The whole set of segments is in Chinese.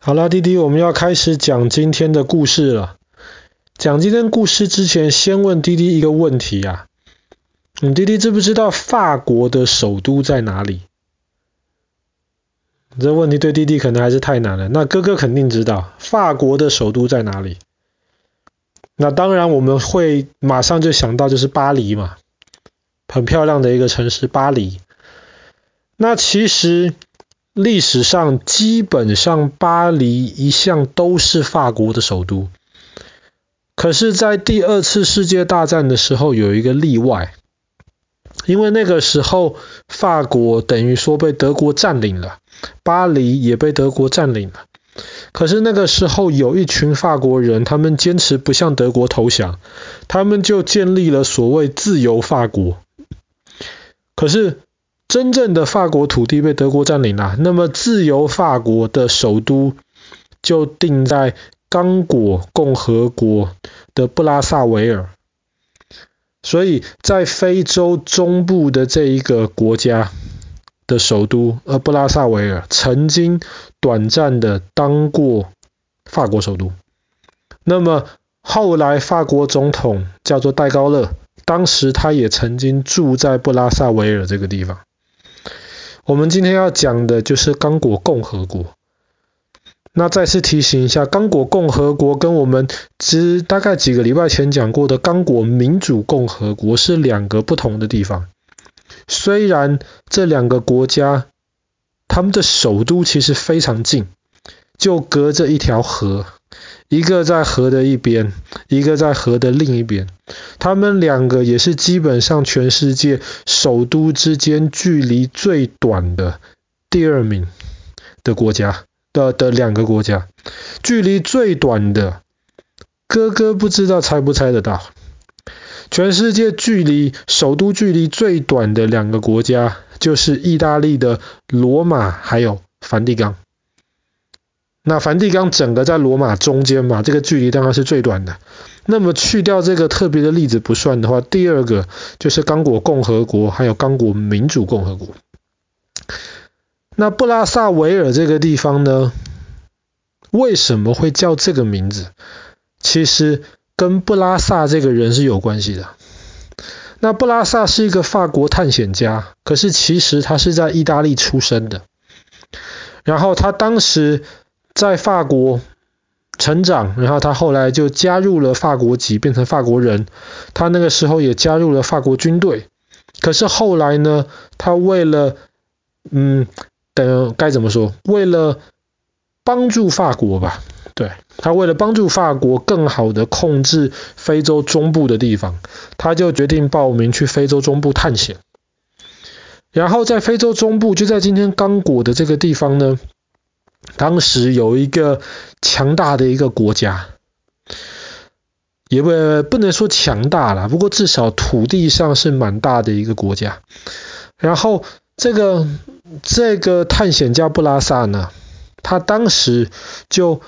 好啦，弟弟，我们要开始讲今天的故事了。讲今天故事之前，先问弟弟一个问题啊。你弟弟知不知道法国的首都在哪里？这问题对弟弟可能还是太难了。那哥哥肯定知道，法国的首都在哪里？那当然我们会马上就想到就是巴黎嘛，很漂亮的一个城市，巴黎。那其实。历史上基本上巴黎一向都是法国的首都，可是，在第二次世界大战的时候有一个例外，因为那个时候法国等于说被德国占领了，巴黎也被德国占领了，可是那个时候有一群法国人，他们坚持不向德国投降，他们就建立了所谓自由法国，可是。真正的法国土地被德国占领了，那么自由法国的首都就定在刚果共和国的布拉萨维尔。所以在非洲中部的这一个国家的首都，呃，布拉萨维尔曾经短暂的当过法国首都。那么后来法国总统叫做戴高乐，当时他也曾经住在布拉萨维尔这个地方。我们今天要讲的就是刚果共和国。那再次提醒一下，刚果共和国跟我们之大概几个礼拜前讲过的刚果民主共和国是两个不同的地方。虽然这两个国家，他们的首都其实非常近，就隔着一条河。一个在河的一边，一个在河的另一边，他们两个也是基本上全世界首都之间距离最短的第二名的国家的的两个国家，距离最短的，哥哥不知道猜不猜得到？全世界距离首都距离最短的两个国家，就是意大利的罗马还有梵蒂冈。那梵蒂冈整个在罗马中间嘛，这个距离当然是最短的。那么去掉这个特别的例子不算的话，第二个就是刚果共和国，还有刚果民主共和国。那布拉萨维尔这个地方呢，为什么会叫这个名字？其实跟布拉萨这个人是有关系的。那布拉萨是一个法国探险家，可是其实他是在意大利出生的。然后他当时。在法国成长，然后他后来就加入了法国籍，变成法国人。他那个时候也加入了法国军队。可是后来呢，他为了，嗯，等该怎么说？为了帮助法国吧，对，他为了帮助法国更好的控制非洲中部的地方，他就决定报名去非洲中部探险。然后在非洲中部，就在今天刚果的这个地方呢。当时有一个强大的一个国家，也不不能说强大了，不过至少土地上是蛮大的一个国家。然后这个这个探险家布拉萨呢，他当时就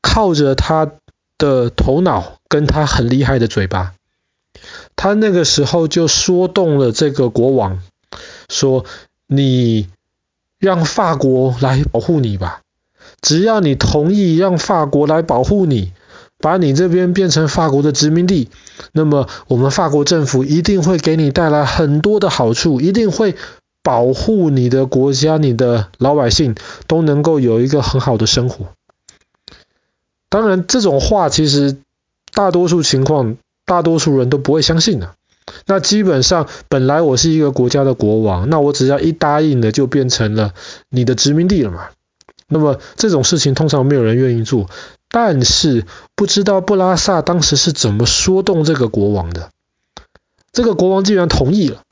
靠着他的头脑跟他很厉害的嘴巴，他那个时候就说动了这个国王，说你。让法国来保护你吧，只要你同意让法国来保护你，把你这边变成法国的殖民地，那么我们法国政府一定会给你带来很多的好处，一定会保护你的国家，你的老百姓都能够有一个很好的生活。当然，这种话其实大多数情况，大多数人都不会相信的。那基本上，本来我是一个国家的国王，那我只要一答应了，就变成了你的殖民地了嘛。那么这种事情通常没有人愿意做，但是不知道布拉萨当时是怎么说动这个国王的，这个国王竟然同意了。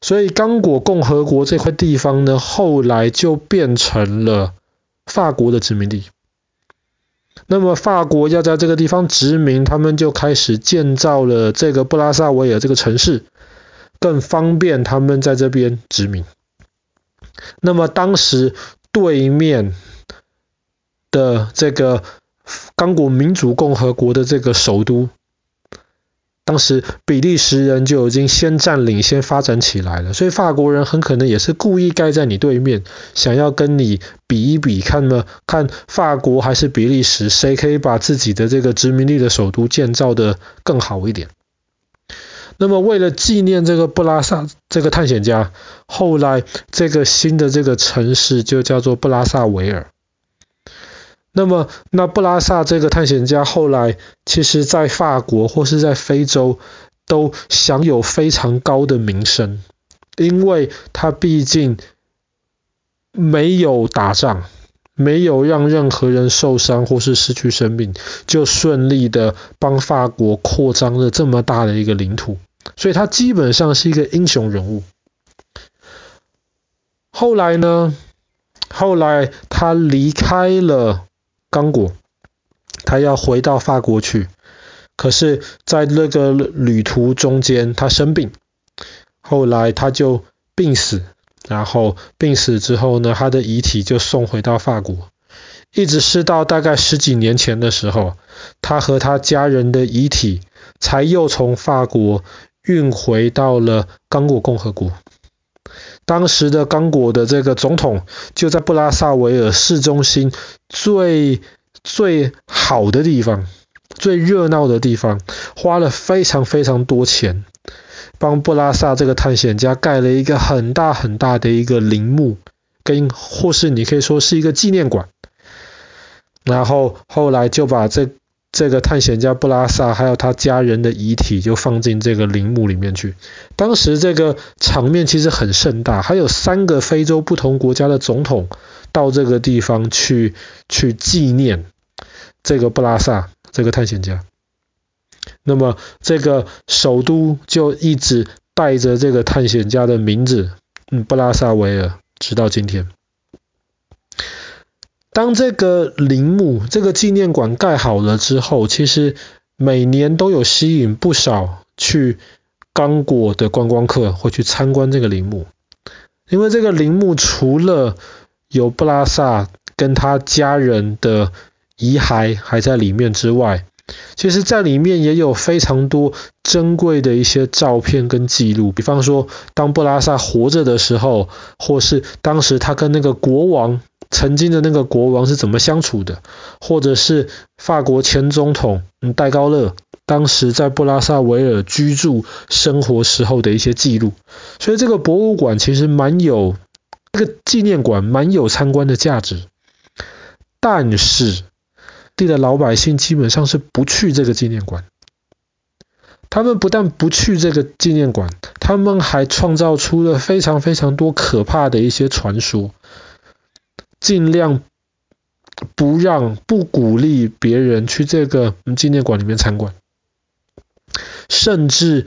所以刚果共和国这块地方呢，后来就变成了法国的殖民地。那么法国要在这个地方殖民，他们就开始建造了这个布拉萨维尔这个城市，更方便他们在这边殖民。那么当时对面的这个刚果民主共和国的这个首都，当时比利时人就已经先占领、先发展起来了，所以法国人很可能也是故意盖在你对面，想要跟你比一比，看呢，看法国还是比利时，谁可以把自己的这个殖民地的首都建造的更好一点。那么，为了纪念这个布拉萨这个探险家，后来这个新的这个城市就叫做布拉萨维尔。那么，那布拉萨这个探险家后来，其实在法国或是在非洲都享有非常高的名声，因为他毕竟没有打仗，没有让任何人受伤或是失去生命，就顺利的帮法国扩张了这么大的一个领土，所以他基本上是一个英雄人物。后来呢，后来他离开了。刚果，他要回到法国去，可是，在那个旅途中间，他生病，后来他就病死，然后病死之后呢，他的遗体就送回到法国，一直是到大概十几年前的时候，他和他家人的遗体才又从法国运回到了刚果共和国。当时的刚果的这个总统就在布拉萨维尔市中心最最好的地方、最热闹的地方，花了非常非常多钱，帮布拉萨这个探险家盖了一个很大很大的一个陵墓，跟或是你可以说是一个纪念馆。然后后来就把这。这个探险家布拉萨还有他家人的遗体就放进这个陵墓里面去。当时这个场面其实很盛大，还有三个非洲不同国家的总统到这个地方去去纪念这个布拉萨这个探险家。那么这个首都就一直带着这个探险家的名字，嗯，布拉萨维尔，直到今天。当这个陵墓、这个纪念馆盖好了之后，其实每年都有吸引不少去刚果的观光客会去参观这个陵墓，因为这个陵墓除了有布拉萨跟他家人的遗骸还在里面之外，其实在里面也有非常多珍贵的一些照片跟记录，比方说当布拉萨活着的时候，或是当时他跟那个国王。曾经的那个国王是怎么相处的，或者是法国前总统戴高乐当时在布拉萨维尔居住生活时候的一些记录，所以这个博物馆其实蛮有这个纪念馆蛮有参观的价值。但是地的老百姓基本上是不去这个纪念馆，他们不但不去这个纪念馆，他们还创造出了非常非常多可怕的一些传说。尽量不让、不鼓励别人去这个纪念馆里面参观，甚至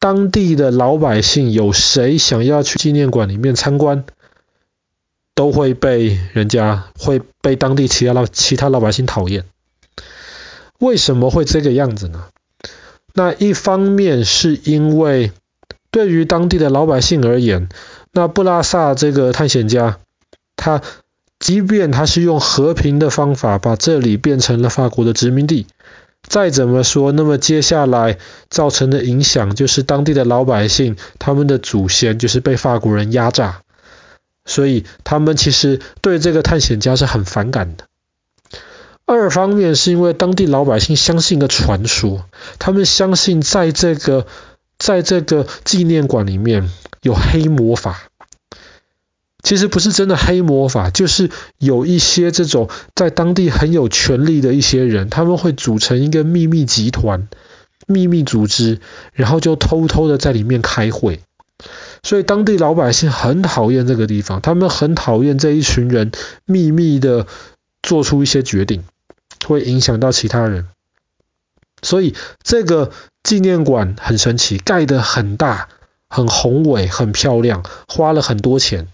当地的老百姓有谁想要去纪念馆里面参观，都会被人家会被当地其他老其他老百姓讨厌。为什么会这个样子呢？那一方面是因为对于当地的老百姓而言，那布拉萨这个探险家他。即便他是用和平的方法把这里变成了法国的殖民地，再怎么说，那么接下来造成的影响就是当地的老百姓，他们的祖先就是被法国人压榨，所以他们其实对这个探险家是很反感的。二方面是因为当地老百姓相信一个传说，他们相信在这个在这个纪念馆里面有黑魔法。其实不是真的黑魔法，就是有一些这种在当地很有权力的一些人，他们会组成一个秘密集团、秘密组织，然后就偷偷的在里面开会。所以当地老百姓很讨厌这个地方，他们很讨厌这一群人秘密的做出一些决定，会影响到其他人。所以这个纪念馆很神奇，盖得很大、很宏伟、很漂亮，花了很多钱。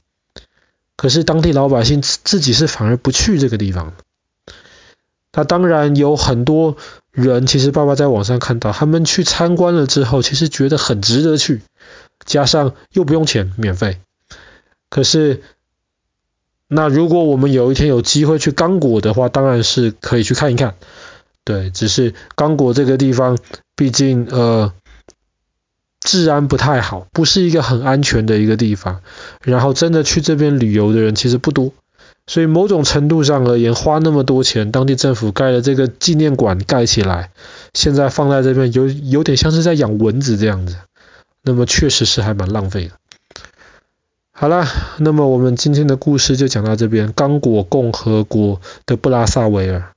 可是当地老百姓自己是反而不去这个地方。那当然有很多人，其实爸爸在网上看到，他们去参观了之后，其实觉得很值得去，加上又不用钱，免费。可是，那如果我们有一天有机会去刚果的话，当然是可以去看一看。对，只是刚果这个地方，毕竟呃治安不太好，不是一个很安全的一个地方。然后真的去这边旅游的人其实不多，所以某种程度上而言，花那么多钱，当地政府盖了这个纪念馆盖起来，现在放在这边有有点像是在养蚊子这样子，那么确实是还蛮浪费的。好了，那么我们今天的故事就讲到这边。刚果共和国的布拉萨维尔。